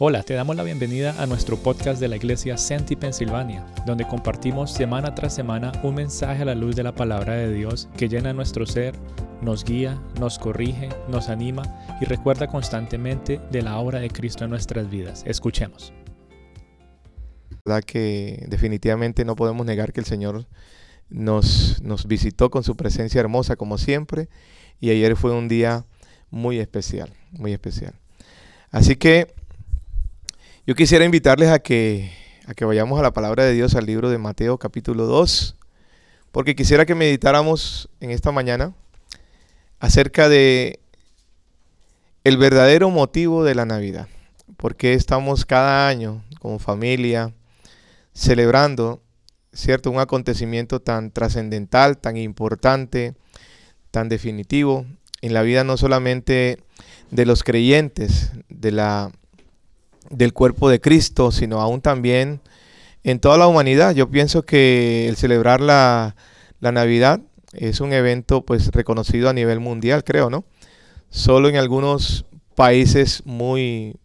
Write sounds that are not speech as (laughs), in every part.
Hola, te damos la bienvenida a nuestro podcast de la iglesia Senti Pensilvania, donde compartimos semana tras semana un mensaje a la luz de la palabra de Dios que llena nuestro ser, nos guía, nos corrige, nos anima y recuerda constantemente de la obra de Cristo en nuestras vidas. Escuchemos. verdad que definitivamente no podemos negar que el Señor nos, nos visitó con su presencia hermosa como siempre y ayer fue un día muy especial, muy especial. Así que yo quisiera invitarles a que, a que vayamos a la palabra de Dios, al libro de Mateo capítulo 2, porque quisiera que meditáramos en esta mañana acerca de el verdadero motivo de la Navidad. Porque estamos cada año como familia celebrando, ¿cierto? Un acontecimiento tan trascendental, tan importante, tan definitivo en la vida no solamente de los creyentes, de la del cuerpo de Cristo, sino aún también en toda la humanidad. Yo pienso que el celebrar la, la Navidad es un evento pues reconocido a nivel mundial, creo, ¿no? Solo en algunos países muy,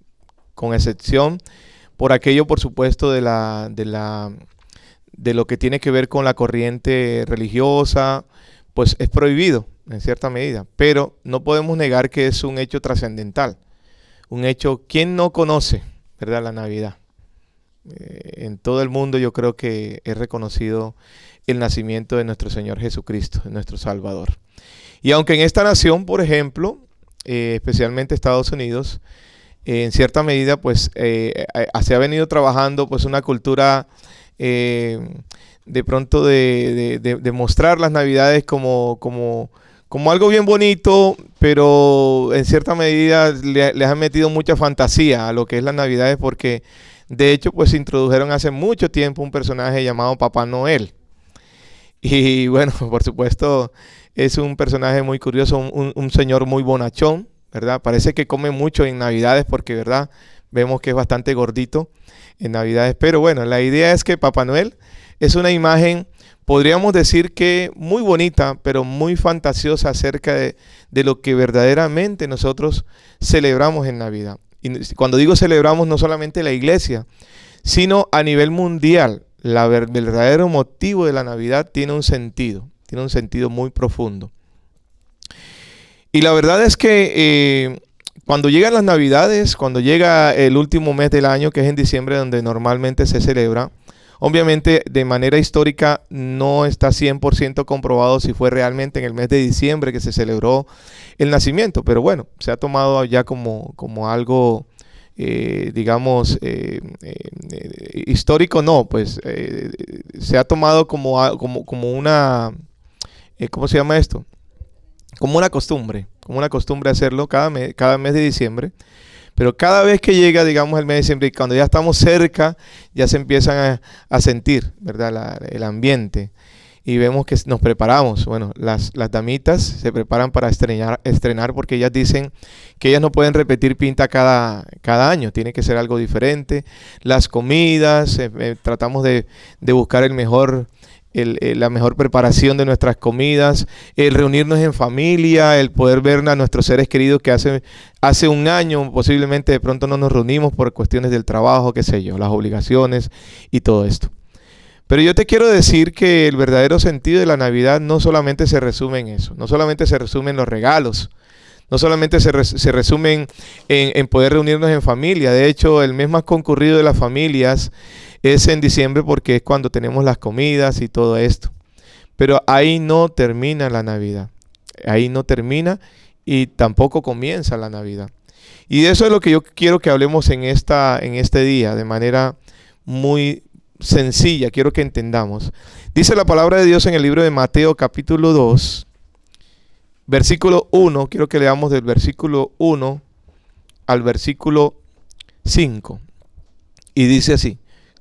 con excepción, por aquello, por supuesto, de la, de la, de lo que tiene que ver con la corriente religiosa, pues es prohibido en cierta medida, pero no podemos negar que es un hecho trascendental un hecho, ¿quién no conoce, verdad, la Navidad? Eh, en todo el mundo yo creo que es reconocido el nacimiento de nuestro Señor Jesucristo, nuestro Salvador. Y aunque en esta nación, por ejemplo, eh, especialmente Estados Unidos, eh, en cierta medida, pues se ha venido trabajando pues una cultura de pronto de, de, mostrar las Navidades como, como como algo bien bonito, pero en cierta medida le, les han metido mucha fantasía a lo que es las Navidades porque de hecho pues introdujeron hace mucho tiempo un personaje llamado Papá Noel. Y (laughs) bueno, por supuesto es un personaje muy curioso, un, un señor muy bonachón, ¿verdad? Parece que come mucho en Navidades porque, ¿verdad? Vemos que es bastante gordito en Navidades. Pero bueno, la idea es que Papá Noel es una imagen podríamos decir que muy bonita, pero muy fantasiosa acerca de, lo que verdaderamente nosotros celebramos en Navidad. Y cuando digo celebramos, no solamente la iglesia, sino a nivel mundial. El verdadero motivo de la Navidad tiene un sentido, tiene un sentido muy profundo. Y la verdad es que eh, cuando llegan las Navidades, cuando llega el último mes del año, que es en diciembre, donde normalmente se celebra, Obviamente, de manera histórica, no está 100% comprobado si fue realmente en el mes de diciembre que se celebró el nacimiento, pero bueno, se ha tomado ya como, como algo, eh, digamos, eh, eh, histórico, no, pues se ha tomado como, como, como una, ¿cómo se llama esto? Como una costumbre, como una costumbre hacerlo cada cada mes de diciembre. Pero cada vez que llega, digamos, el mes de diciembre, cuando ya estamos cerca, ya se empiezan a, sentir, ¿verdad? el ambiente. Y vemos que nos preparamos. Bueno, las, las damitas se preparan para estrenar, estrenar porque ellas dicen que ellas no pueden repetir pinta cada, cada año, tiene que ser algo diferente. Las comidas, eh, eh, tratamos de, de buscar el mejor eh, la mejor preparación de nuestras comidas, el reunirnos en familia, el poder ver a nuestros seres queridos que hace, hace un año posiblemente de pronto no nos reunimos por cuestiones del trabajo, qué sé yo, las obligaciones y todo esto. Pero yo te quiero decir que el verdadero sentido de la Navidad no solamente se resume en eso, no solamente se resume en los regalos, no solamente se, resumen en, en, poder reunirnos en familia, de hecho el mes más concurrido de las familias es en diciembre porque es cuando tenemos las comidas y todo esto. Pero ahí no termina la Navidad, ahí no termina y tampoco comienza la Navidad. Y eso es lo que yo quiero que hablemos en, esta, en este día, de manera muy sencilla, quiero que entendamos. Dice la palabra de Dios en el libro de Mateo capítulo 2, versículo 1, quiero que leamos del versículo 1 al versículo 5. Y dice así,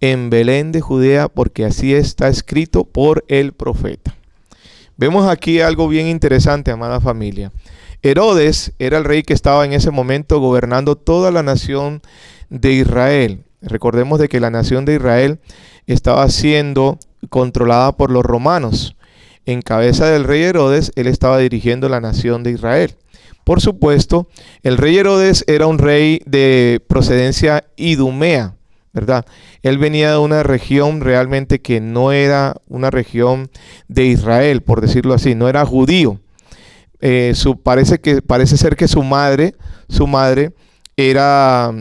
en Belén de Judea, porque así está escrito por el profeta. Vemos aquí algo bien interesante, amada familia. Herodes era el rey que estaba en ese momento gobernando toda la nación de Israel. Recordemos de que la nación de Israel estaba siendo controlada por los romanos. En cabeza del rey Herodes, él estaba dirigiendo la nación de Israel. Por supuesto, el rey Herodes era un rey de procedencia idumea, ¿verdad? Él venía de una región realmente que no era una región de Israel, por decirlo así, no era judío. Eh, su, parece, que, parece ser que su madre, su madre era,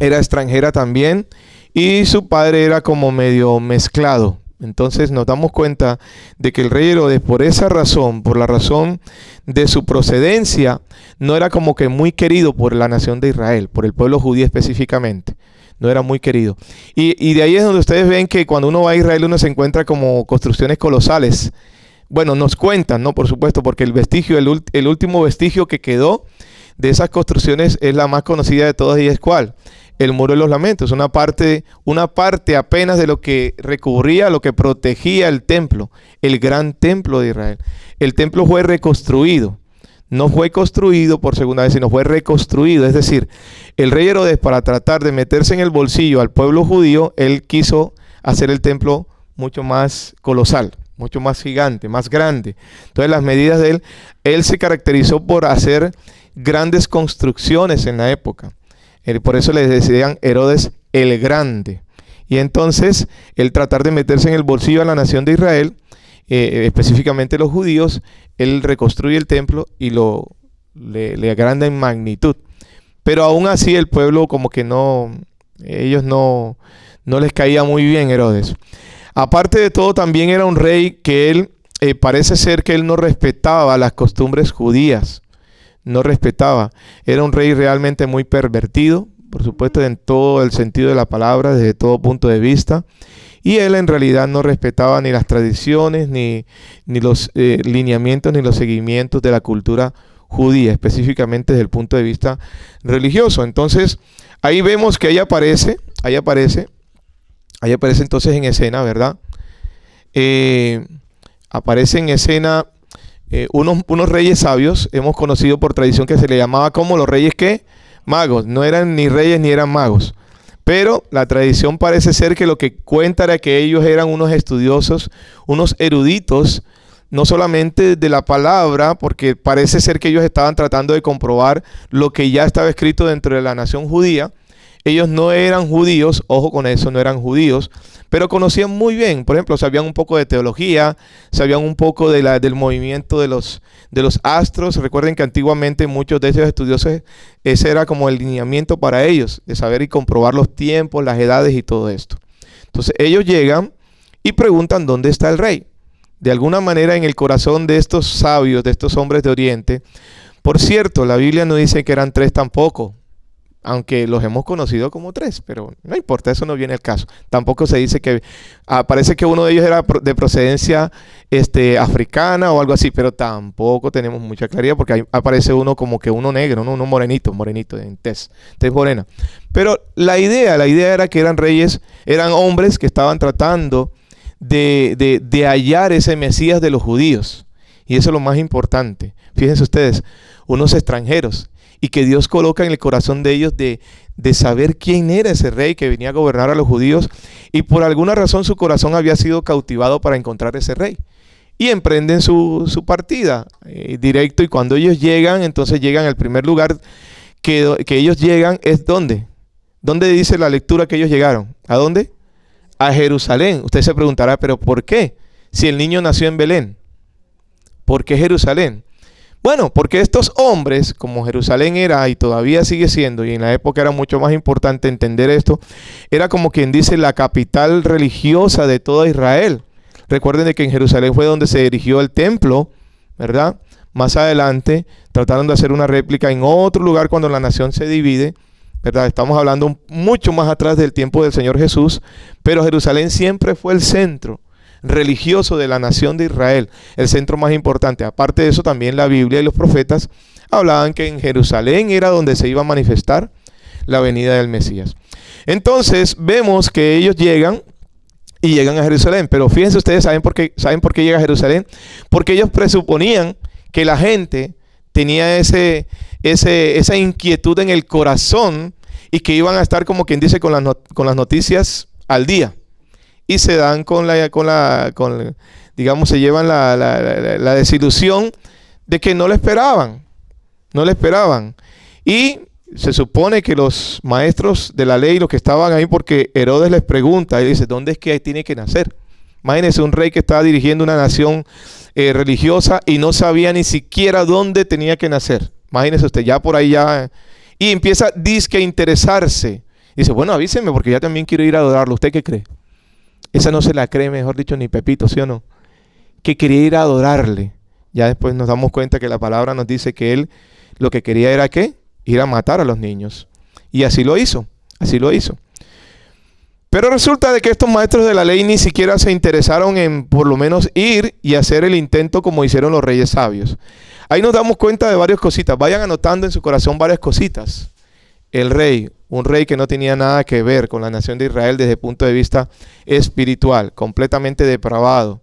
era extranjera también y su padre era como medio mezclado. Entonces nos damos cuenta de que el rey Herodes, por esa razón, por la razón de su procedencia, no era como que muy querido por la nación de Israel, por el pueblo judío específicamente. No era muy querido. Y, de ahí es donde ustedes ven que cuando uno va a Israel uno se encuentra como construcciones colosales. Bueno, nos cuentan, ¿no? Por supuesto, porque el vestigio, el, el último vestigio que quedó de esas construcciones es la más conocida de todas y es cuál? el muro de los lamentos, una parte, una parte apenas de lo que recubría, lo que protegía el templo, el gran templo de Israel. El templo fue reconstruido, no fue construido por segunda vez, sino fue reconstruido. Es decir, el rey Herodes para tratar de meterse en el bolsillo al pueblo judío, él quiso hacer el templo mucho más colosal, mucho más gigante, más grande. Entonces las medidas de él, él se caracterizó por hacer grandes construcciones en la época. Por eso le decían Herodes el Grande. Y entonces el tratar de meterse en el bolsillo a la nación de Israel, eh, específicamente los judíos, él reconstruye el templo y lo le, agranda en magnitud. Pero aún así el pueblo como que no, ellos no, no les caía muy bien Herodes. Aparte de todo, también era un rey que él, eh, parece ser que él no respetaba las costumbres judías no respetaba. Era un rey realmente muy pervertido, por supuesto, en todo el sentido de la palabra, desde todo punto de vista. Y él en realidad no respetaba ni las tradiciones, ni, ni los eh, lineamientos, ni los seguimientos de la cultura judía, específicamente desde el punto de vista religioso. Entonces, ahí vemos que ahí aparece, ahí aparece, ahí aparece entonces en escena, ¿verdad? Eh, aparece en escena eh, unos, unos, reyes sabios, hemos conocido por tradición que se le llamaba como los reyes que magos, no eran ni reyes ni eran magos. Pero la tradición parece ser que lo que cuenta era que ellos eran unos estudiosos, unos eruditos, no solamente de la palabra, porque parece ser que ellos estaban tratando de comprobar lo que ya estaba escrito dentro de la nación judía. Ellos no eran judíos, ojo con eso, no eran judíos, pero conocían muy bien, por ejemplo, sabían un poco de teología, sabían un poco de la, del movimiento de los, de los astros. Recuerden que antiguamente muchos de esos estudiosos, ese era como el lineamiento para ellos, de saber y comprobar los tiempos, las edades y todo esto. Entonces ellos llegan y preguntan dónde está el rey. De alguna manera en el corazón de estos sabios, de estos hombres de Oriente, por cierto, la Biblia no dice que eran tres tampoco, aunque los hemos conocido como tres, pero no importa, eso no viene al caso. Tampoco se dice que ah, parece que uno de ellos era de procedencia este, africana o algo así, pero tampoco tenemos mucha claridad porque ahí aparece uno como que uno negro, uno, morenito, morenito, en tez, tez morena. Pero la idea, la idea era que eran reyes, eran hombres que estaban tratando de, de, de hallar ese Mesías de los judíos. Y eso es lo más importante. Fíjense ustedes, unos extranjeros y que Dios coloca en el corazón de ellos de, saber quién era ese rey que venía a gobernar a los judíos y por alguna razón su corazón había sido cautivado para encontrar ese rey. Y emprenden su, partida eh, directo y cuando ellos llegan, entonces llegan al primer lugar que, que ellos llegan es ¿dónde? ¿Dónde dice la lectura que ellos llegaron? ¿A dónde? A Jerusalén. Usted se preguntará, pero ¿por qué? Si el niño nació en Belén. ¿Por qué Jerusalén? Bueno, porque estos hombres, como Jerusalén era y todavía sigue siendo, y en la época era mucho más importante entender esto, era como quien dice la capital religiosa de toda Israel. Recuerden de que en Jerusalén fue donde se erigió el templo, ¿verdad? Más adelante trataron de hacer una réplica en otro lugar cuando la nación se divide, ¿verdad? Estamos hablando mucho más atrás del tiempo del Señor Jesús, pero Jerusalén siempre fue el centro religioso de la nación de Israel, el centro más importante. Aparte de eso, también la Biblia y los profetas hablaban que en Jerusalén era donde se iba a manifestar la venida del Mesías. Entonces vemos que ellos llegan y llegan a Jerusalén. Pero fíjense ustedes, ¿saben por qué, ¿saben por qué llega a Jerusalén? Porque ellos presuponían que la gente tenía ese, ese, esa inquietud en el corazón y que iban a estar como quien dice con las, con las noticias al día. Y se dan con la, con la, con, digamos, se llevan la, la desilusión de que no le esperaban, no le esperaban. Y se supone que los maestros de la ley, los que estaban ahí, porque Herodes les pregunta, y dice, ¿dónde es que tiene que nacer? Imagínense un rey que estaba dirigiendo una nación eh, religiosa y no sabía ni siquiera dónde tenía que nacer. Imagínense usted, ya por ahí ya... Y empieza disque a interesarse. dice, bueno, avíseme porque ya también quiero ir a adorarlo. ¿Usted qué cree? Esa no se la cree, mejor dicho, ni Pepito, ¿sí o no? Que quería ir a adorarle. Ya después nos damos cuenta que la palabra nos dice que él lo que quería era qué? ir a matar a los niños. Y así lo hizo, así lo hizo. Pero resulta de que estos maestros de la ley ni siquiera se interesaron en por lo menos ir y hacer el intento como hicieron los reyes sabios. Ahí nos damos cuenta de varias cositas. Vayan anotando en su corazón varias cositas. El rey, un rey que no tenía nada que ver con la nación de Israel desde el punto de vista espiritual, completamente depravado,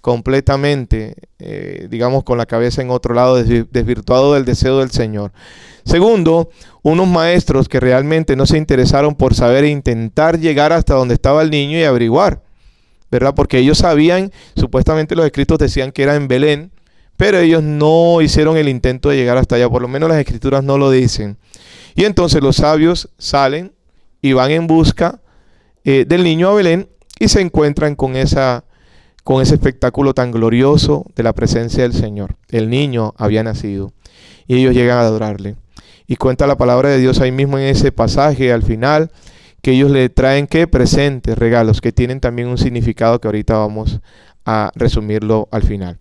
completamente, eh, digamos, con la cabeza en otro lado, desvirtuado del deseo del Señor. Segundo, unos maestros que realmente no se interesaron por saber e intentar llegar hasta donde estaba el niño y averiguar, ¿verdad? Porque ellos sabían, supuestamente los escritos decían que era en Belén, pero ellos no hicieron el intento de llegar hasta allá, por lo menos las escrituras no lo dicen. Y entonces los sabios salen y van en busca eh, del niño a Belén y se encuentran con esa con ese espectáculo tan glorioso de la presencia del Señor. El niño había nacido y ellos llegan a adorarle. Y cuenta la palabra de Dios ahí mismo en ese pasaje al final, que ellos le traen qué presentes, regalos, que tienen también un significado que ahorita vamos a resumirlo al final.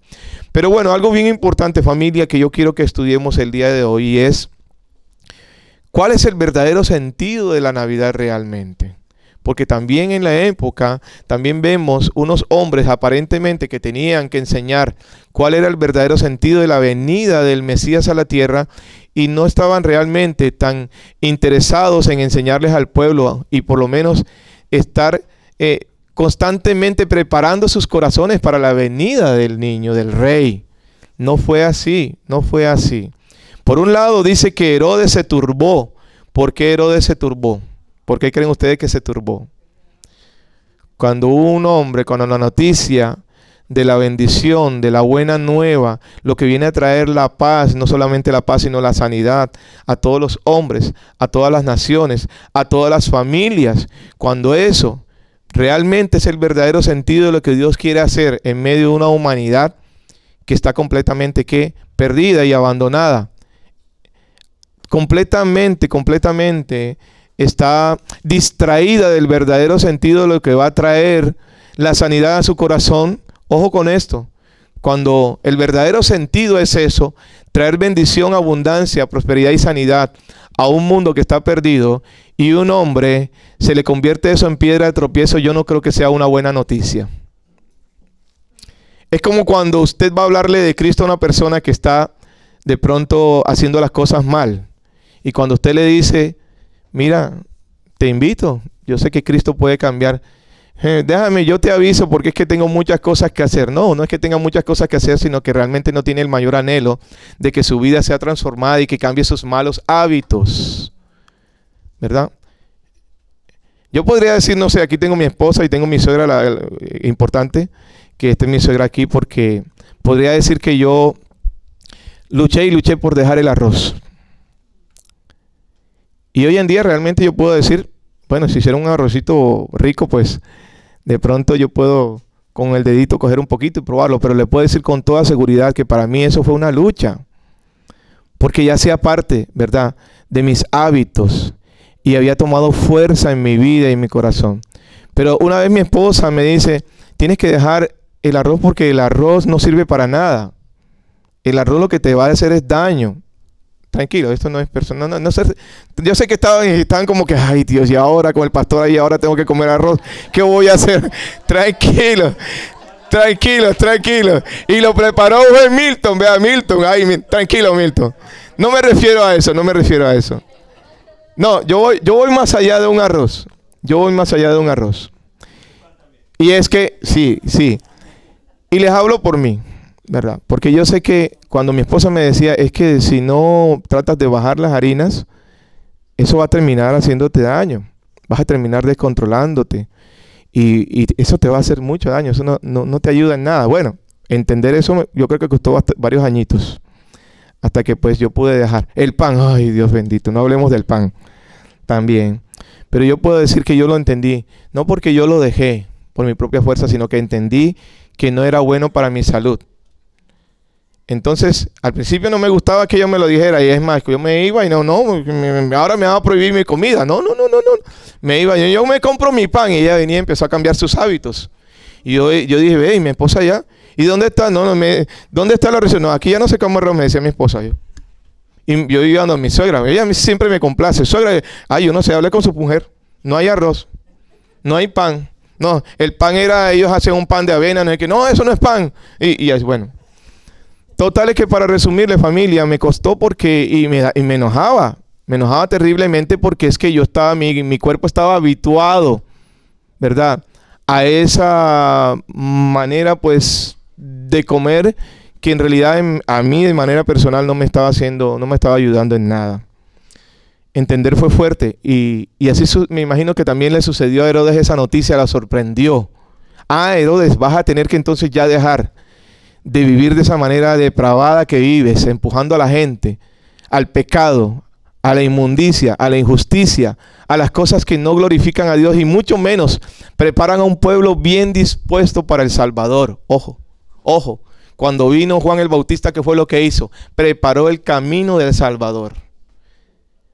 Pero bueno, algo bien importante familia que yo quiero que estudiemos el día de hoy es cuál es el verdadero sentido de la Navidad realmente. Porque también en la época, también vemos unos hombres aparentemente que tenían que enseñar cuál era el verdadero sentido de la venida del Mesías a la tierra y no estaban realmente tan interesados en enseñarles al pueblo y por lo menos estar eh, constantemente preparando sus corazones para la venida del niño, del rey. No fue así, no fue así. Por un lado dice que Herodes se turbó. ¿Por qué Herodes se turbó? ¿Por qué creen ustedes que se turbó? Cuando un hombre, cuando la noticia de la bendición, de la buena nueva, lo que viene a traer la paz, no solamente la paz, sino la sanidad a todos los hombres, a todas las naciones, a todas las familias. Cuando eso realmente es el verdadero sentido de lo que Dios quiere hacer en medio de una humanidad que está completamente ¿qué? perdida y abandonada. Completamente, completamente está distraída del verdadero sentido de lo que va a traer la sanidad a su corazón, Ojo con esto. Cuando el verdadero sentido es eso, traer bendición, abundancia, prosperidad y sanidad a un mundo que está perdido y un hombre se le convierte eso en piedra de tropiezo, yo no creo que sea una buena noticia. Es como cuando usted va a hablarle de Cristo a una persona que está de pronto haciendo las cosas mal. Y cuando usted le dice, mira, te invito, yo sé que Cristo puede cambiar. Eh, déjame, yo te aviso porque es que tengo muchas cosas que hacer. No, no es que tenga muchas cosas que hacer, sino que realmente no tiene el mayor anhelo de que su vida sea transformada y que cambie sus malos hábitos. ¿Verdad? Yo podría decir, no sé, aquí tengo mi esposa y tengo mi suegra, la, importante que esté mi suegra aquí, porque podría decir que yo luché y luché por dejar el arroz. Y hoy en día realmente yo puedo decir, bueno, si hiciera un arrocito rico, pues de pronto yo puedo con el dedito coger un poquito y probarlo, pero le puedo decir con toda seguridad que para mí eso fue una lucha, porque ya hacía parte, ¿verdad?, de mis hábitos y había tomado fuerza en mi vida y en mi corazón. Pero una vez mi esposa me dice, tienes que dejar el arroz porque el arroz no sirve para nada. El arroz lo que te va a hacer es daño tranquilo, esto no es personal. No, no sé, yo sé que estaban, estaban como que, ay Dios, y ahora con el pastor ahí, ahora tengo que comer arroz. ¿Qué voy a hacer? (laughs) Tranquilo, tranquilo, tranquilo. Y lo preparó Milton, vea Milton, ay, tranquilo Milton. No me refiero a eso, no me refiero a eso. No, yo voy, yo voy más allá de un arroz. Yo voy más allá de un arroz. Y es que, sí, sí. Y les hablo por mí, ¿verdad? Porque yo sé que cuando mi esposa me decía, es que si no tratas de bajar las harinas, eso va a terminar haciéndote daño. Vas a terminar descontrolándote. Y, eso te va a hacer mucho daño. Eso no, no, te ayuda en nada. Bueno, entender eso yo creo que costó varios añitos. Hasta que pues yo pude dejar el pan. Ay, Dios bendito. No hablemos del pan también. Pero yo puedo decir que yo lo entendí. No porque yo lo dejé por mi propia fuerza, sino que entendí que no era bueno para mi salud. Entonces, al principio no me gustaba que yo me lo dijera, y es más, que yo me iba y no, no, ahora me va a prohibir mi comida. No, no, no, no, no. Me iba, yo, yo me compro mi pan y ella venía y empezó a cambiar sus hábitos. Y yo, yo dije, ve, y mi esposa ya, ¿y dónde está? No, no, me, ¿dónde está la receta? No, aquí ya no se come arroz, me decía mi esposa yo. Y yo iba a mi suegra, ella siempre me complace. Suegra, ay, yo no sé, hablé con su mujer, no hay arroz, no hay pan. No, el pan era, ellos hacen un pan de avena, no es que, no, eso no es pan. Y, y bueno, Total es que para resumirle familia, me costó porque, y me, y me enojaba, me enojaba terriblemente porque es que yo estaba, mi, mi cuerpo estaba habituado, ¿verdad? A esa manera pues de comer que en realidad a mí de manera personal no me estaba haciendo, no me estaba ayudando en nada. Entender fue fuerte y, y así me imagino que también le sucedió a Herodes esa noticia, la sorprendió. Ah, Herodes, vas a tener que entonces ya dejar de vivir de esa manera depravada que vives, empujando a la gente al pecado, a la inmundicia, a la injusticia, a las cosas que no glorifican a Dios y mucho menos preparan a un pueblo bien dispuesto para el Salvador. Ojo, ojo, cuando vino Juan el Bautista, ¿qué fue lo que hizo? Preparó el camino del Salvador.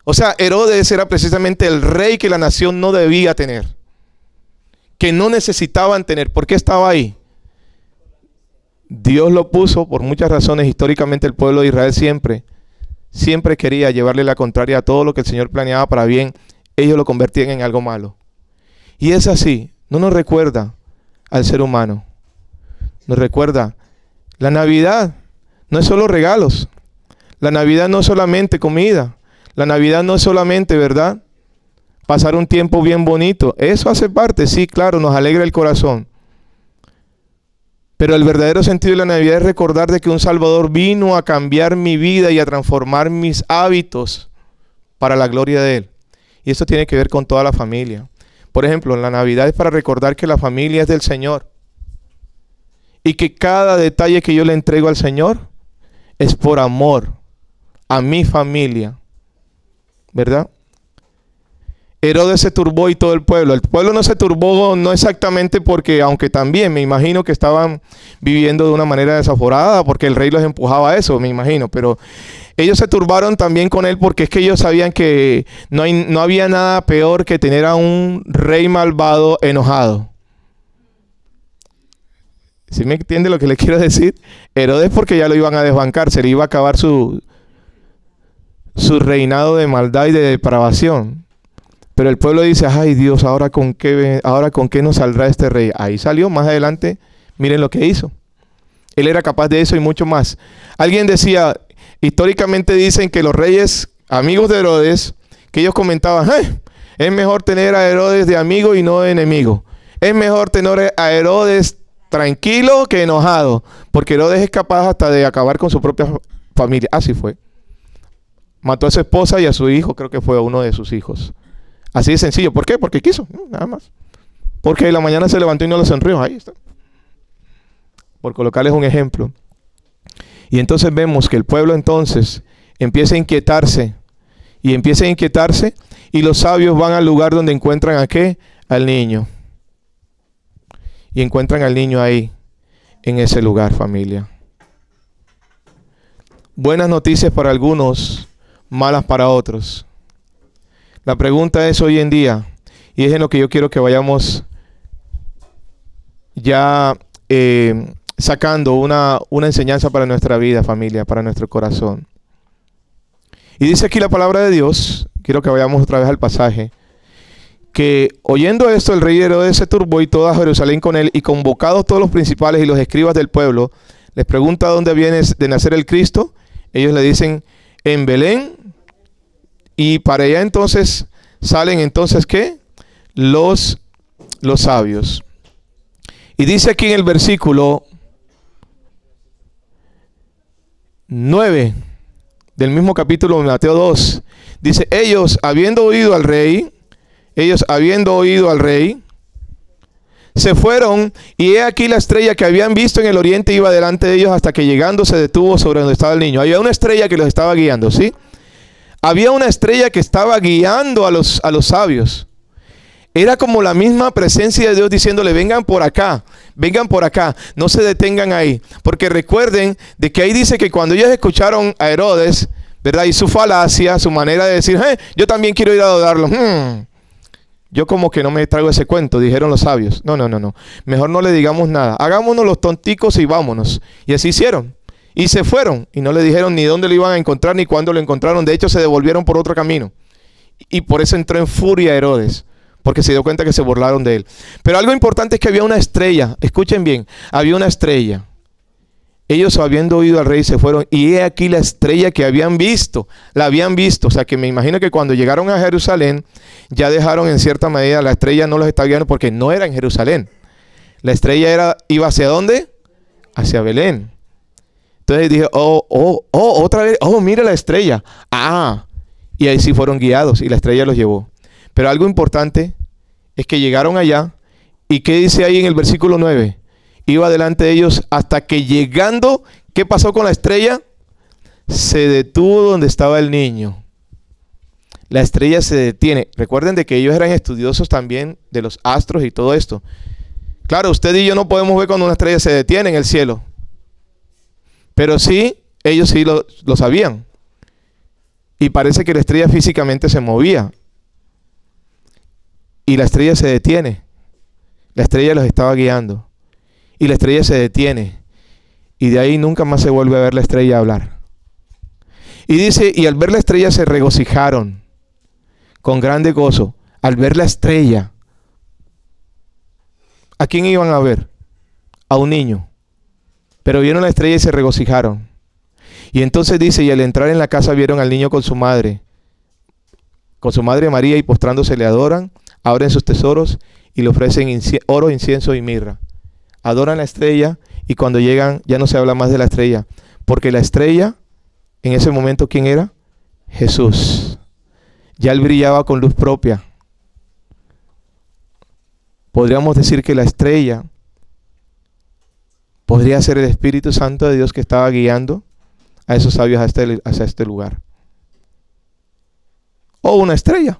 O sea, Herodes era precisamente el rey que la nación no debía tener, que no necesitaban tener. ¿Por qué estaba ahí? Dios lo puso por muchas razones. Históricamente el pueblo de Israel siempre, siempre quería llevarle la contraria a todo lo que el Señor planeaba para bien. Ellos lo convertían en algo malo. Y es así. No nos recuerda al ser humano. Nos recuerda la Navidad. No es solo regalos. La Navidad no es solamente comida. La Navidad no es solamente, ¿verdad? Pasar un tiempo bien bonito. Eso hace parte, sí, claro, nos alegra el corazón. Pero el verdadero sentido de la Navidad es recordar de que un Salvador vino a cambiar mi vida y a transformar mis hábitos para la gloria de Él. Y eso tiene que ver con toda la familia. Por ejemplo, la Navidad es para recordar que la familia es del Señor. Y que cada detalle que yo le entrego al Señor es por amor a mi familia. ¿Verdad? Herodes se turbó y todo el pueblo. El pueblo no se turbó no exactamente porque, aunque también me imagino que estaban viviendo de una manera desaforada, porque el rey los empujaba a eso, me imagino, pero ellos se turbaron también con él porque es que ellos sabían que no, no había nada peor que tener a un rey malvado enojado. ¿Sí me entiende lo que le quiero decir? Herodes porque ya lo iban a desbancar, se le iba a acabar su, su reinado de maldad y de depravación. Pero el pueblo dice, ay Dios, ahora con qué, ahora con qué nos saldrá este rey. Ahí salió, más adelante, miren lo que hizo. Él era capaz de eso y mucho más. Alguien decía, históricamente dicen que los reyes, amigos de Herodes, que ellos comentaban, es mejor tener a Herodes de amigo y no de enemigo. Es mejor tener a Herodes tranquilo que enojado, porque Herodes es capaz hasta de acabar con su propia familia. Así fue. Mató a su esposa y a su hijo, creo que fue uno de sus hijos. Así de sencillo. ¿Por qué? Porque quiso, nada más. Porque la mañana se levantó y no lo sonrió. Ahí está. Por colocarles un ejemplo. Y entonces vemos que el pueblo entonces empieza a inquietarse. Y empieza a inquietarse. Y los sabios van al lugar donde encuentran a qué? Al niño. Y encuentran al niño ahí. En ese lugar, familia. Buenas noticias para algunos, malas para otros. La pregunta es hoy en día, y es en lo que yo quiero que vayamos ya eh, sacando una, una enseñanza para nuestra vida, familia, para nuestro corazón. Y dice aquí la palabra de Dios, quiero que vayamos otra vez al pasaje, que oyendo esto el rey Herodes se turbó y toda Jerusalén con él, y convocados todos los principales y los escribas del pueblo, les pregunta dónde viene de nacer el Cristo. Ellos le dicen, en Belén Y para allá entonces salen entonces qué? Los, los sabios. Y dice aquí en el versículo 9 del mismo capítulo de Mateo 2, dice, ellos habiendo oído al rey, ellos habiendo oído al rey, se fueron y he aquí la estrella que habían visto en el oriente iba delante de ellos hasta que llegando se detuvo sobre donde estaba el niño. Había una estrella que los estaba guiando, ¿sí? Había una estrella que estaba guiando a los, a los sabios. Era como la misma presencia de Dios diciéndole, vengan por acá, vengan por acá, no se detengan ahí. Porque recuerden de que ahí dice que cuando ellos escucharon a Herodes, ¿verdad? Y su falacia, su manera de decir, eh, yo también quiero ir a adorarlo. Hmm, yo como que no me traigo ese cuento, dijeron los sabios. No, no, no, no. Mejor no le digamos nada. Hagámonos los tonticos y vámonos. Y así hicieron. Y se fueron. Y no le dijeron ni dónde lo iban a encontrar ni cuándo lo encontraron. De hecho, se devolvieron por otro camino. Y por eso entró en furia Herodes. Porque se dio cuenta que se burlaron de él. Pero algo importante es que había una estrella. Escuchen bien. Había una estrella. Ellos habiendo oído al rey se fueron y he aquí la estrella que habían visto, la habían visto, o sea que me imagino que cuando llegaron a Jerusalén ya dejaron en cierta medida la estrella no los estaba guiando porque no era en Jerusalén. La estrella era iba hacia dónde? Hacia Belén. Entonces dije, "Oh, oh, oh, otra vez, oh, mira la estrella." Ah, y ahí sí fueron guiados y la estrella los llevó. Pero algo importante es que llegaron allá y qué dice ahí en el versículo 9? iba delante de ellos hasta que llegando, ¿qué pasó con la estrella? Se detuvo donde estaba el niño. La estrella se detiene. Recuerden de que ellos eran estudiosos también de los astros y todo esto. Claro, usted y yo no podemos ver cuando una estrella se detiene en el cielo. Pero sí, ellos sí lo, lo sabían. Y parece que la estrella físicamente se movía. Y la estrella se detiene. La estrella los estaba guiando y la estrella se detiene. Y de ahí nunca más se vuelve a ver la estrella hablar. Y dice, y al ver la estrella se regocijaron con grande gozo. Al ver la estrella, ¿a quién iban a ver? A un niño. Pero vieron la estrella y se regocijaron. Y entonces dice, y al entrar en la casa vieron al niño con su madre, con su madre María, y postrándose le adoran, abren sus tesoros y le ofrecen oro, incienso y mirra adoran la estrella y cuando llegan ya no se habla más de la estrella, porque la estrella en ese momento ¿quién era? Jesús. Ya él brillaba con luz propia. Podríamos decir que la estrella podría ser el Espíritu Santo de Dios que estaba guiando a esos sabios hacia este, este lugar. O una estrella.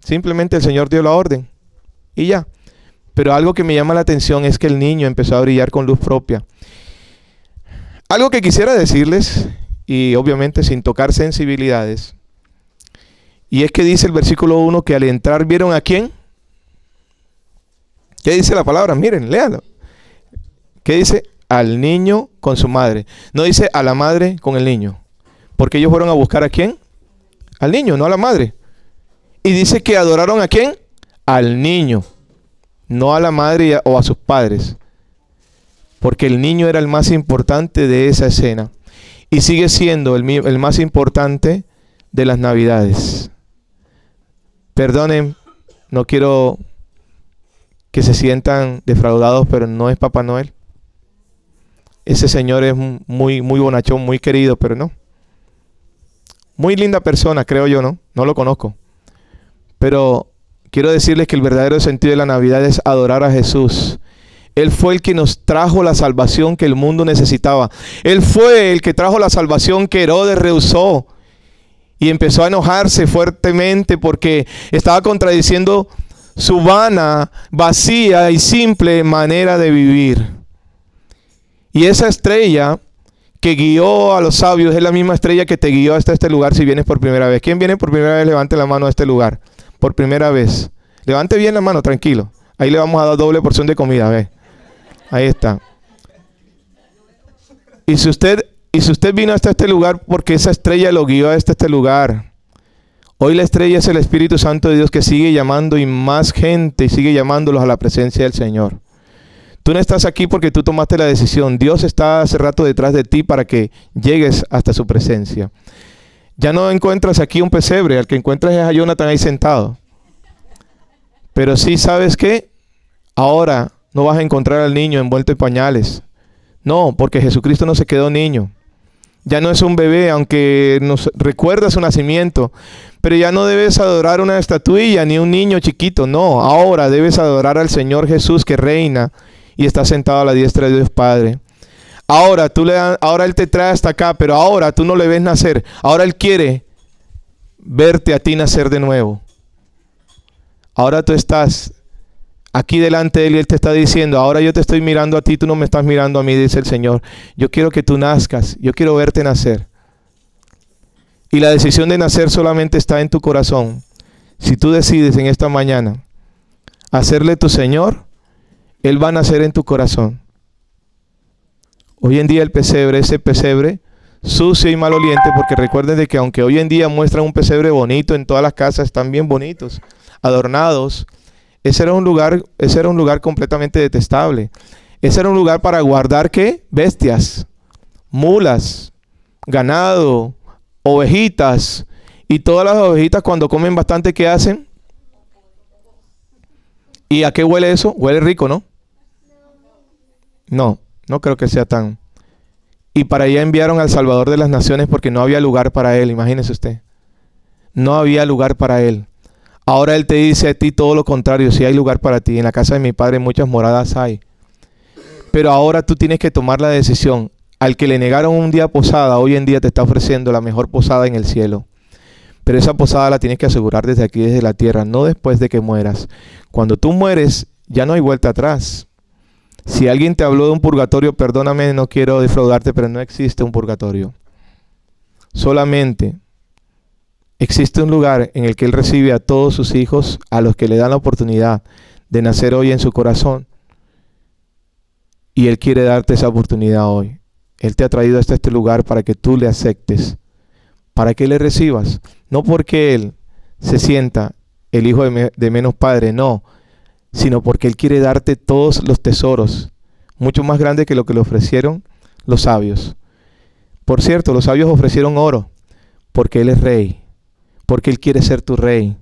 Simplemente el Señor dio la orden. Y ya. Pero algo que me llama la atención es que el niño empezó a brillar con luz propia. Algo que quisiera decirles, y obviamente sin tocar sensibilidades, y es que dice el versículo 1 que al entrar vieron a quién. ¿Qué dice la palabra? Miren, léanlo. ¿Qué dice? Al niño con su madre. No dice a la madre con el niño. Porque ellos fueron a buscar a quién? Al niño, no a la madre. Y dice que adoraron a quién? Al niño no a la madre o a sus padres, porque el niño era el más importante de esa escena y sigue siendo el, el más importante de las navidades. Perdonen, no quiero que se sientan defraudados, pero no es Papá Noel. Ese señor es muy, muy bonachón, muy querido, pero no. Muy linda persona, creo yo, ¿no? No lo conozco. Pero quiero decirles que el verdadero sentido de la Navidad es adorar a Jesús. Él fue el que nos trajo la salvación que el mundo necesitaba. Él fue el que trajo la salvación que Herodes rehusó. Y empezó a enojarse fuertemente porque estaba contradiciendo su vana, vacía y simple manera de vivir. Y esa estrella que guió a los sabios es la misma estrella que te guió hasta este lugar si vienes por primera vez. ¿Quién viene por primera vez? Levante la mano a este lugar por primera vez. Levante bien la mano, tranquilo. Ahí le vamos a dar doble porción de comida, ve. Ahí está. Y si usted y si usted vino hasta este lugar porque esa estrella lo guió hasta este lugar. Hoy la estrella es el Espíritu Santo de Dios que sigue llamando y más gente y sigue llamándolos a la presencia del Señor. Tú no estás aquí porque tú tomaste la decisión. Dios está hace rato detrás de ti para que llegues hasta su presencia. Ya no encuentras aquí un pesebre, al que encuentras es a Jonathan ahí sentado. Pero sí, ¿sabes qué? Ahora no vas a encontrar al niño envuelto en pañales. No, porque Jesucristo no se quedó niño. Ya no es un bebé, aunque nos recuerda su nacimiento. Pero ya no debes adorar una estatuilla ni un niño chiquito. No, ahora debes adorar al Señor Jesús que reina y está sentado a la diestra de Dios Padre. Ahora tú le ahora él te trae hasta acá, pero ahora tú no le ves nacer. Ahora él quiere verte a ti nacer de nuevo. Ahora tú estás aquí delante de él y él te está diciendo, ahora yo te estoy mirando a ti, tú no me estás mirando a mí, dice el Señor. Yo quiero que tú nazcas, yo quiero verte nacer. Y la decisión de nacer solamente está en tu corazón. Si tú decides en esta mañana hacerle tu Señor, Él va a nacer en tu corazón. Hoy en día el pesebre, ese pesebre sucio y maloliente, porque recuerden de que aunque hoy en día muestran un pesebre bonito en todas las casas, están bien bonitos, adornados, ese era un lugar, ese era un lugar completamente detestable. Ese era un lugar para guardar qué? Bestias, mulas, ganado, ovejitas. Y todas las ovejitas cuando comen bastante, ¿qué hacen? ¿Y a qué huele eso? Huele rico, ¿no? No, no creo que sea tan. Y para allá enviaron al Salvador de las Naciones porque no había lugar para él, imagínese usted. No había lugar para él. Ahora Él te dice a ti todo lo contrario, si hay lugar para ti. En la casa de mi Padre muchas moradas hay. Pero ahora tú tienes que tomar la decisión. Al que le negaron un día posada, hoy en día te está ofreciendo la mejor posada en el cielo. Pero esa posada la tienes que asegurar desde aquí, desde la tierra, no después de que mueras. Cuando tú mueres, ya no hay vuelta atrás. Si alguien te habló de un purgatorio, perdóname, no quiero defraudarte, pero no existe un purgatorio. Solamente Existe un lugar en el que Él recibe a todos sus hijos, a los que le dan la oportunidad de nacer hoy en su corazón. Y Él quiere darte esa oportunidad hoy. Él te ha traído hasta este lugar para que tú le aceptes, para que le recibas. No porque Él se sienta el hijo de, de menos padre, no, sino porque Él quiere darte todos los tesoros, mucho más grandes que lo que le ofrecieron los sabios. Por cierto, los sabios ofrecieron oro, porque Él es rey porque Él quiere ser tu rey.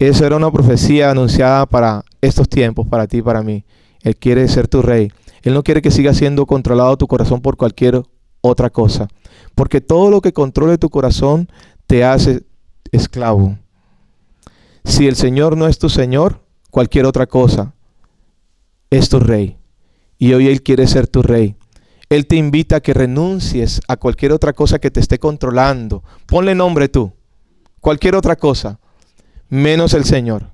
Eso era una profecía anunciada para estos tiempos, para ti y para mí. Él quiere ser tu rey. Él no quiere que siga siendo controlado tu corazón por cualquier otra cosa. Porque todo lo que controle tu corazón te hace esclavo. Si el Señor no es tu Señor, cualquier otra cosa es tu rey. Y hoy Él quiere ser tu rey. Él te invita a que renuncies a cualquier otra cosa que te esté controlando. Ponle nombre tú cualquier otra cosa, menos el Señor.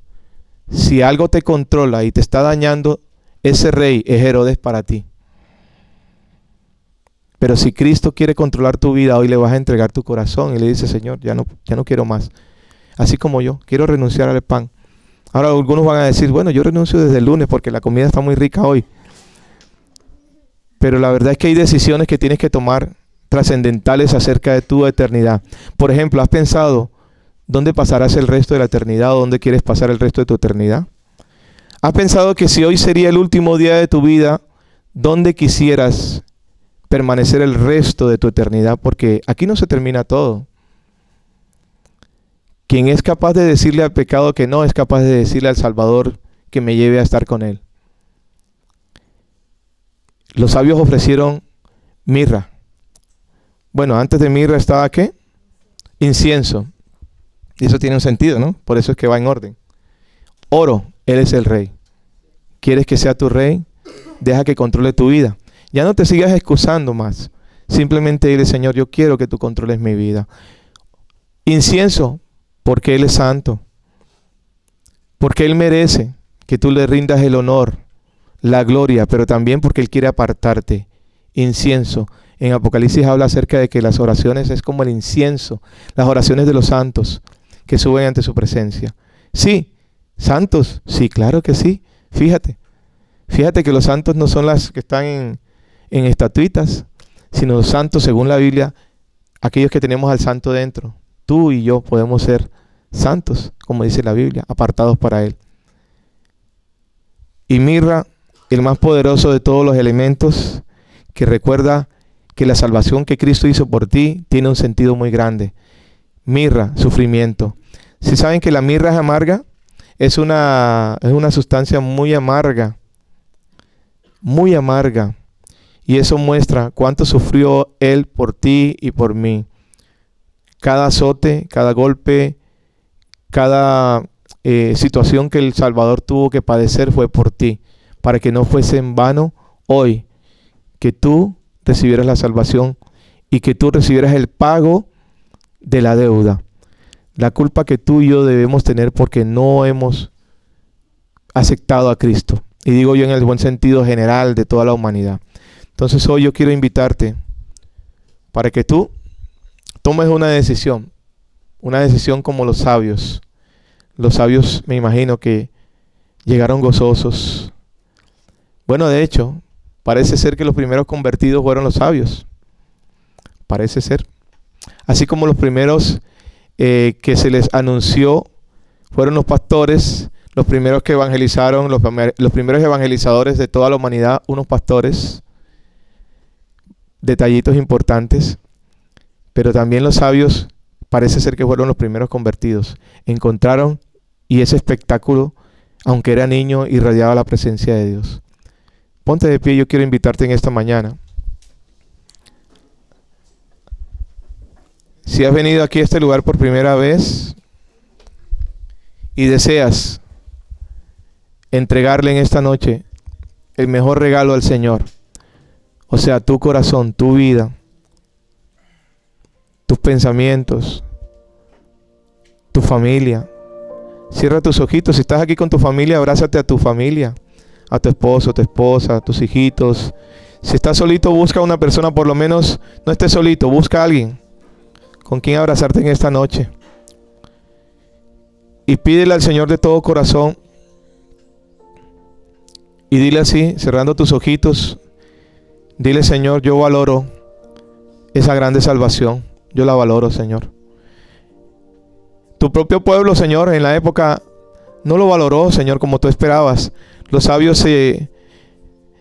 Si algo te controla y te está dañando, ese rey es Herodes para ti. Pero si Cristo quiere controlar tu vida, hoy le vas a entregar tu corazón y le dices, Señor, ya no, ya no quiero más. Así como yo, quiero renunciar al pan. Ahora algunos van a decir, bueno, yo renuncio desde el lunes porque la comida está muy rica hoy. Pero la verdad es que hay decisiones que tienes que tomar trascendentales acerca de tu eternidad. Por ejemplo, ¿has pensado ¿dónde pasarás el resto de la eternidad o dónde quieres pasar el resto de tu eternidad? ¿Has pensado que si hoy sería el último día de tu vida, ¿dónde quisieras permanecer el resto de tu eternidad? Porque aquí no se termina todo. Quien es capaz de decirle al pecado que no, es capaz de decirle al Salvador que me lleve a estar con Él. Los sabios ofrecieron mirra. Bueno, antes de mirra estaba qué? Incienso. Y eso tiene un sentido, ¿no? Por eso es que va en orden. Oro, Él es el rey. ¿Quieres que sea tu rey? Deja que controle tu vida. Ya no te sigas excusando más. Simplemente dile, Señor, yo quiero que tú controles mi vida. Incienso, porque Él es santo. Porque Él merece que tú le rindas el honor, la gloria, pero también porque Él quiere apartarte. Incienso. En Apocalipsis habla acerca de que las oraciones es como el incienso, las oraciones de los santos que suben ante su presencia. Sí, santos, sí, claro que sí. Fíjate, fíjate que los santos no son las que están en, en estatuitas, sino los santos, según la Biblia, aquellos que tenemos al santo dentro. Tú y yo podemos ser santos, como dice la Biblia, apartados para Él. Y mirra, el más poderoso de todos los elementos, que recuerda que la salvación que Cristo hizo por ti tiene un sentido muy grande Mirra, sufrimiento. Si saben que la mirra es amarga, es una, es una sustancia muy amarga, muy amarga. Y eso muestra cuánto sufrió Él por ti y por mí. Cada azote, cada golpe, cada eh, situación que el Salvador tuvo que padecer fue por ti, para que no fuese en vano hoy que tú recibieras la salvación y que tú recibieras el pago de la deuda. La culpa que tú y yo debemos tener porque no hemos aceptado a Cristo. Y digo yo en el buen sentido general de toda la humanidad. Entonces hoy yo quiero invitarte para que tú tomes una decisión. Una decisión como los sabios. Los sabios me imagino que llegaron gozosos. Bueno, de hecho, parece ser que los primeros convertidos fueron los sabios. Parece ser. Así como los primeros eh, que se les anunció fueron los pastores, los primeros que evangelizaron, los, los primeros evangelizadores de toda la humanidad, unos pastores. Detallitos importantes. Pero también los sabios parece ser que fueron los primeros convertidos. Encontraron y ese espectáculo, aunque era niño, irradiaba la presencia de Dios. Ponte de pie, yo quiero invitarte en esta mañana Si has venido aquí a este lugar por primera vez y deseas entregarle en esta noche el mejor regalo al Señor, o sea, tu corazón, tu vida, tus pensamientos, tu familia. Cierra tus ojitos. Si estás aquí con tu familia, abrázate a tu familia, a tu esposo, tu esposa, a tus hijitos. Si estás solito, busca a una persona, por lo menos no estés solito, busca a alguien con quien abrazarte en esta noche. Y pídele al Señor de todo corazón. Y dile así, cerrando tus ojitos, dile Señor, yo valoro esa grande salvación. Yo la valoro, Señor. Tu propio pueblo, Señor, en la época no lo valoró, Señor, como tú esperabas. Los sabios se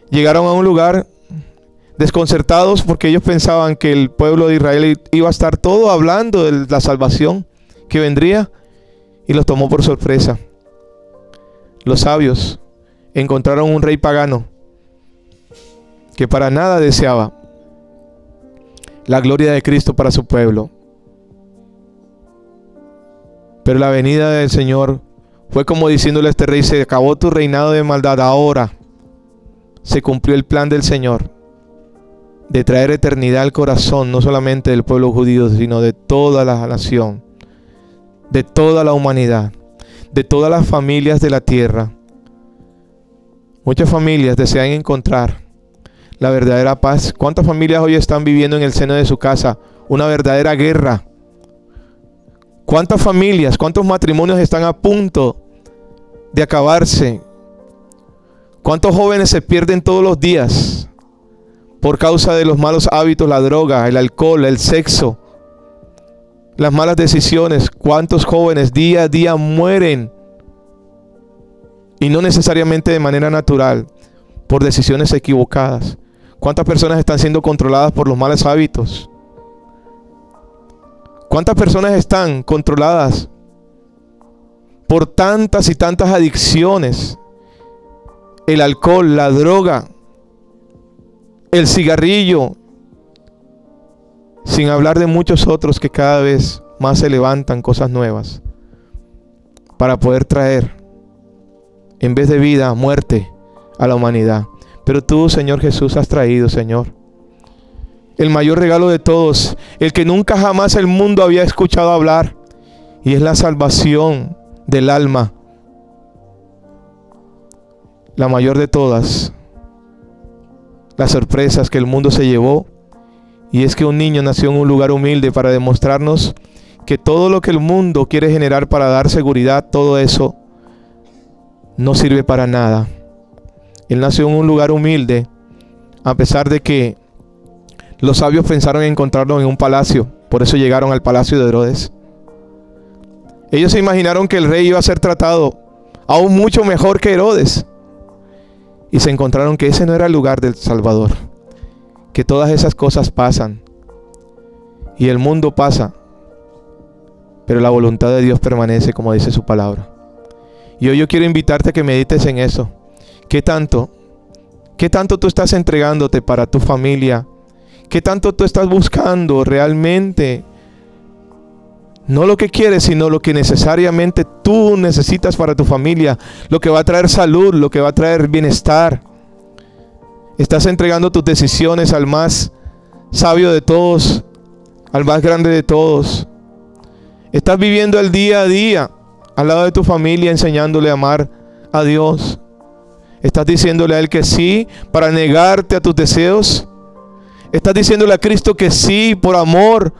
llegaron a un lugar desconcertados porque ellos pensaban que el pueblo de Israel iba a estar todo hablando de la salvación que vendría y los tomó por sorpresa. Los sabios encontraron un rey pagano que para nada deseaba la gloria de Cristo para su pueblo. Pero la venida del Señor fue como diciéndole a este rey, se acabó tu reinado de maldad, ahora se cumplió el plan del Señor de traer eternidad al corazón, no solamente del pueblo judío, sino de toda la nación, de toda la humanidad, de todas las familias de la tierra. Muchas familias desean encontrar la verdadera paz. ¿Cuántas familias hoy están viviendo en el seno de su casa una verdadera guerra? ¿Cuántas familias, cuántos matrimonios están a punto de acabarse? ¿Cuántos jóvenes se pierden todos los días? por causa de los malos hábitos, la droga, el alcohol, el sexo, las malas decisiones. ¿Cuántos jóvenes día a día mueren? Y no necesariamente de manera natural, por decisiones equivocadas. ¿Cuántas personas están siendo controladas por los malos hábitos? ¿Cuántas personas están controladas por tantas y tantas adicciones? El alcohol, la droga, el cigarrillo, sin hablar de muchos otros que cada vez más se levantan cosas nuevas para poder traer, en vez de vida, muerte a la humanidad. Pero tú, Señor Jesús, has traído, Señor, el mayor regalo de todos, el que nunca jamás el mundo había escuchado hablar, y es la salvación del alma, la mayor de todas, las sorpresas que el mundo se llevó. Y es que un niño nació en un lugar humilde para demostrarnos que todo lo que el mundo quiere generar para dar seguridad, todo eso no sirve para nada. Él nació en un lugar humilde, a pesar de que los sabios pensaron en encontrarlo en un palacio, por eso llegaron al palacio de Herodes. Ellos se imaginaron que el rey iba a ser tratado aún mucho mejor que Herodes y se encontraron que ese no era el lugar del Salvador, que todas esas cosas pasan y el mundo pasa, pero la voluntad de Dios permanece como dice su palabra. Y hoy yo quiero invitarte a que medites en eso. ¿Qué tanto? ¿Qué tanto tú estás entregándote para tu familia? ¿Qué tanto tú estás buscando realmente? No lo que quieres, sino lo que necesariamente tú necesitas para tu familia. Lo que va a traer salud, lo que va a traer bienestar. Estás entregando tus decisiones al más sabio de todos, al más grande de todos. Estás viviendo el día a día al lado de tu familia enseñándole a amar a Dios. Estás diciéndole a Él que sí para negarte a tus deseos. Estás diciéndole a Cristo que sí por amor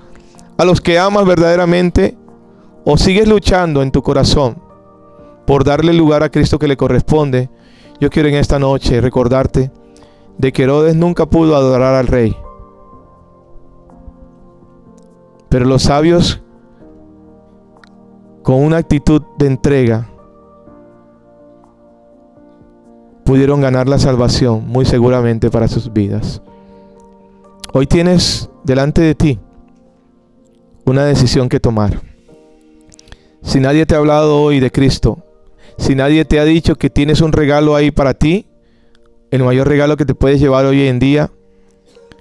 a los que amas verdaderamente. O sigues luchando en tu corazón por darle lugar a Cristo que le corresponde. Yo quiero en esta noche recordarte de que Herodes nunca pudo adorar al rey. Pero los sabios, con una actitud de entrega, pudieron ganar la salvación muy seguramente para sus vidas. Hoy tienes delante de ti una decisión que tomar. Si nadie te ha hablado hoy de Cristo, si nadie te ha dicho que tienes un regalo ahí para ti, el mayor regalo que te puedes llevar hoy en día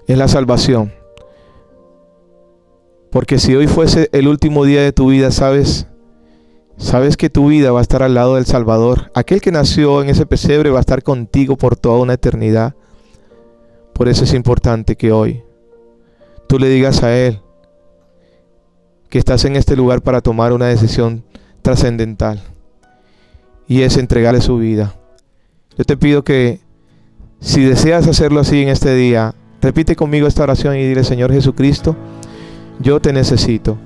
es la salvación. Porque si hoy fuese el último día de tu vida, sabes, sabes que tu vida va a estar al lado del Salvador. Aquel que nació en ese pesebre va a estar contigo por toda una eternidad. Por eso es importante que hoy tú le digas a Él que estás en este lugar para tomar una decisión trascendental. Y es entregarle su vida. Yo te pido que si deseas hacerlo así en este día, repite conmigo esta oración y dile, Señor Jesucristo, yo te necesito.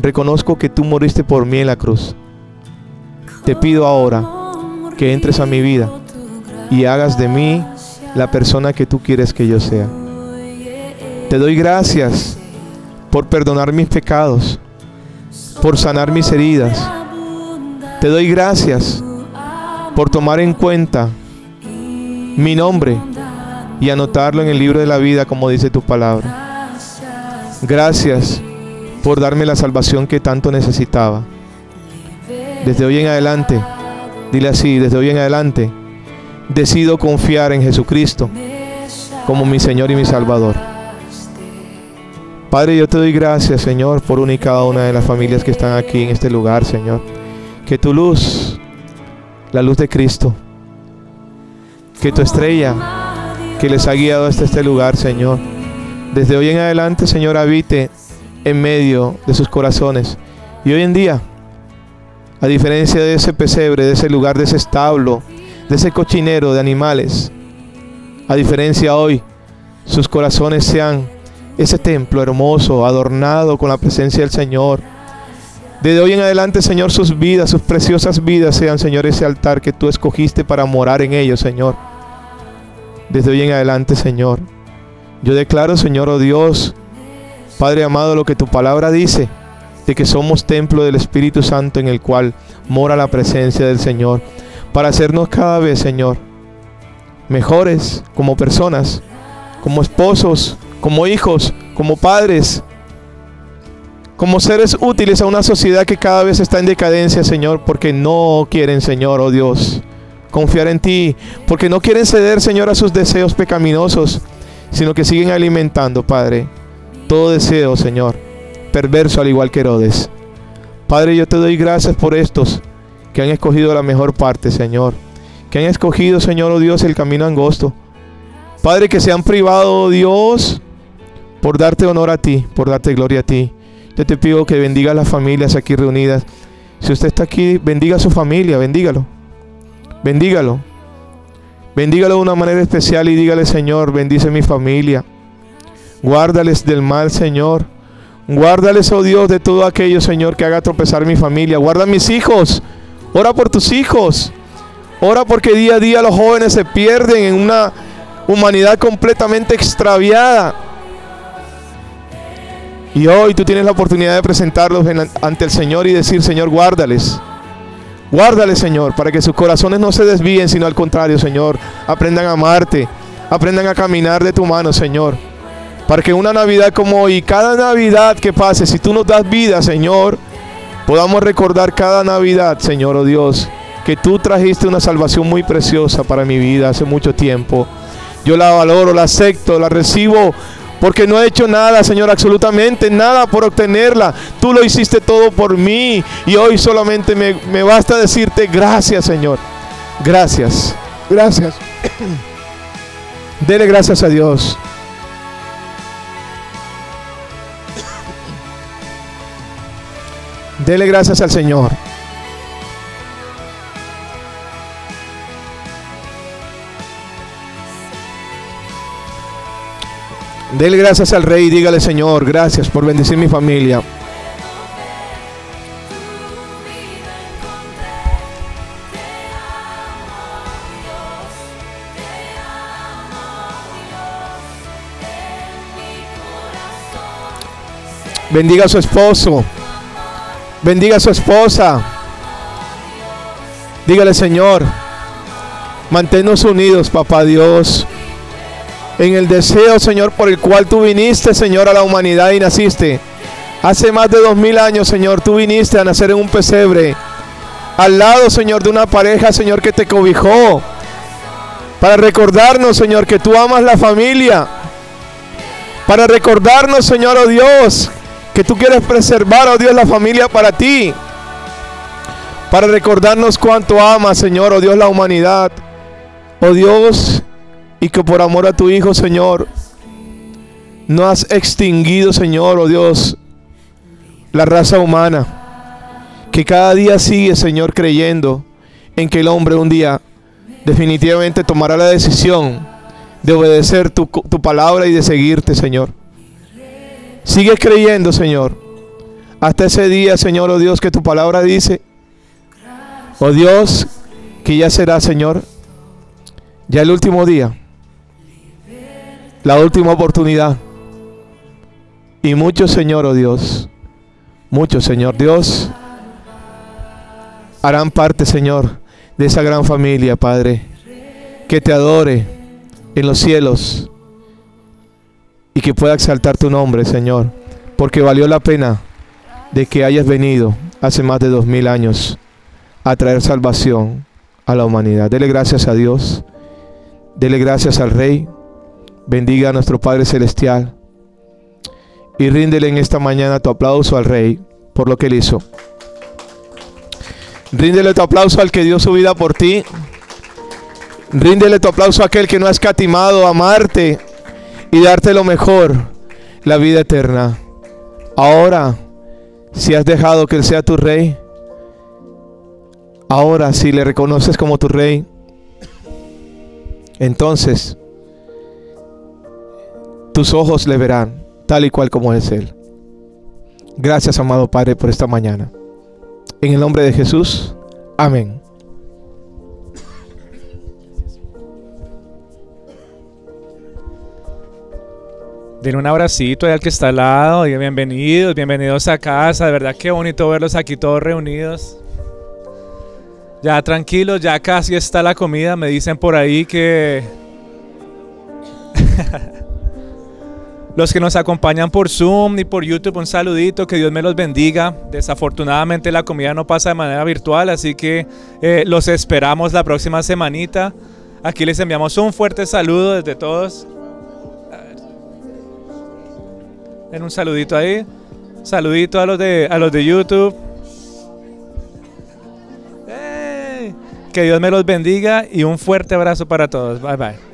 Reconozco que tú moriste por mí en la cruz. Te pido ahora que entres a mi vida y hagas de mí la persona que tú quieres que yo sea. Te doy gracias por perdonar mis pecados, por sanar mis heridas. Te doy gracias por tomar en cuenta mi nombre y anotarlo en el libro de la vida como dice tu palabra. Gracias por darme la salvación que tanto necesitaba. Desde hoy en adelante, dile así, desde hoy en adelante, decido confiar en Jesucristo como mi Señor y mi Salvador. Padre, yo te doy gracias, Señor, por una y cada una de las familias que están aquí en este lugar, Señor. Que tu luz, la luz de Cristo, que tu estrella que les ha guiado hasta este lugar, Señor, desde hoy en adelante, Señor, habite en medio de sus corazones. Y hoy en día, a diferencia de ese pesebre, de ese lugar, de ese establo, de ese cochinero de animales, a diferencia hoy, sus corazones sean ese templo hermoso, adornado con la presencia del Señor. Desde hoy en adelante, Señor, sus vidas, sus preciosas vidas sean, Señor, ese altar que tú escogiste para morar en ellos, Señor. Desde hoy en adelante, Señor, yo declaro, Señor, oh Dios, Padre amado, lo que tu palabra dice, de que somos templo del Espíritu Santo en el cual mora la presencia del Señor, para hacernos cada vez, Señor, mejores como personas, como esposos, como hijos, como padres, como seres útiles a una sociedad que cada vez está en decadencia, Señor, porque no quieren, Señor, oh Dios, confiar en ti, porque no quieren ceder, Señor, a sus deseos pecaminosos, sino que siguen alimentando, Padre, todo deseo, Señor, perverso al igual que Herodes. Padre, yo te doy gracias por estos que han escogido la mejor parte, Señor. Que han escogido, Señor, oh Dios, el camino angosto. Padre, que se han privado, oh Dios, por darte honor a ti, por darte gloria a ti. Yo te pido que bendiga a las familias aquí reunidas. Si usted está aquí, bendiga a su familia, bendígalo. Bendígalo. Bendígalo de una manera especial y dígale, Señor, bendice mi familia. Guárdales del mal, Señor. Guárdales, oh Dios, de todo aquello, Señor, que haga tropezar mi familia. Guarda mis hijos. Ora por tus hijos. Ora porque día a día los jóvenes se pierden en una humanidad completamente extraviada. Y hoy tú tienes la oportunidad de presentarlos ante el Señor y decir, Señor, guárdales. Guárdale, Señor, para que sus corazones no se desvíen, sino al contrario, Señor, aprendan a amarte, aprendan a caminar de tu mano, Señor. Para que una Navidad como hoy, cada Navidad que pase, si tú nos das vida, Señor, podamos recordar cada Navidad, Señor, oh Dios, que tú trajiste una salvación muy preciosa para mi vida hace mucho tiempo. Yo la valoro, la acepto, la recibo porque no he hecho nada, Señor, absolutamente nada por obtenerla. Tú lo hiciste todo por mí y hoy solamente me, me basta decirte gracias, Señor. Gracias, gracias. (coughs) Dele gracias a Dios. Dele gracias al Señor. Dele gracias al Rey y dígale, Señor, gracias por bendecir mi familia. Bendiga a su esposo. Bendiga a su esposa. Dígale, Señor, manténnos unidos, papá Dios, en el deseo, Señor, por el cual tú viniste, Señor, a la humanidad y naciste. Hace más de dos mil años, Señor, tú viniste a nacer en un pesebre. Al lado, Señor, de una pareja, Señor, que te cobijó. Para recordarnos, Señor, que tú amas la familia. Para recordarnos, Señor, oh Dios, que tú quieres preservar, oh Dios, la familia para ti. Para recordarnos cuánto ama, Señor, oh Dios, la humanidad. Oh Dios, y que por amor a tu Hijo, Señor, no has extinguido, Señor, oh Dios, la raza humana. Que cada día sigue, Señor, creyendo en que el hombre un día definitivamente tomará la decisión de obedecer tu, tu palabra y de seguirte, Señor. Sigue creyendo, Señor. Hasta ese día, Señor, oh Dios, que tu palabra dice, oh Dios, que ya será, Señor, ya el último día, la última oportunidad. Y muchos, Señor, oh Dios, muchos, Señor, Dios, harán parte, Señor, de esa gran familia, Padre, que te adore en los cielos y que pueda exaltar tu nombre, Señor, porque valió la pena de que hayas venido hace más de dos mil años a traer salvación a la humanidad. Dele gracias a Dios, dele gracias al Rey, bendiga a nuestro Padre Celestial y ríndele en esta mañana tu aplauso al Rey por lo que él hizo. Ríndele tu aplauso al que dio su vida por ti. Ríndele tu aplauso a aquel que no ha escatimado amarte y darte lo mejor, la vida eterna. Ahora, si has dejado que Él sea tu rey, ahora si le reconoces como tu rey, entonces tus ojos le verán tal y cual como es Él. Gracias, amado Padre, por esta mañana. En el nombre de Jesús, amén. Den un abracito al que está al lado. Y bienvenidos, bienvenidos a casa. De verdad que bonito verlos aquí todos reunidos. Ya tranquilos, ya casi está la comida. Me dicen por ahí que (laughs) los que nos acompañan por Zoom y por YouTube, un saludito, que Dios me los bendiga. Desafortunadamente la comida no pasa de manera virtual, así que eh, los esperamos la próxima semanita. Aquí les enviamos un fuerte saludo desde todos. En un saludito ahí. Saludito a los de, a los de YouTube. Que Dios me los bendiga y un fuerte abrazo para todos. Bye bye.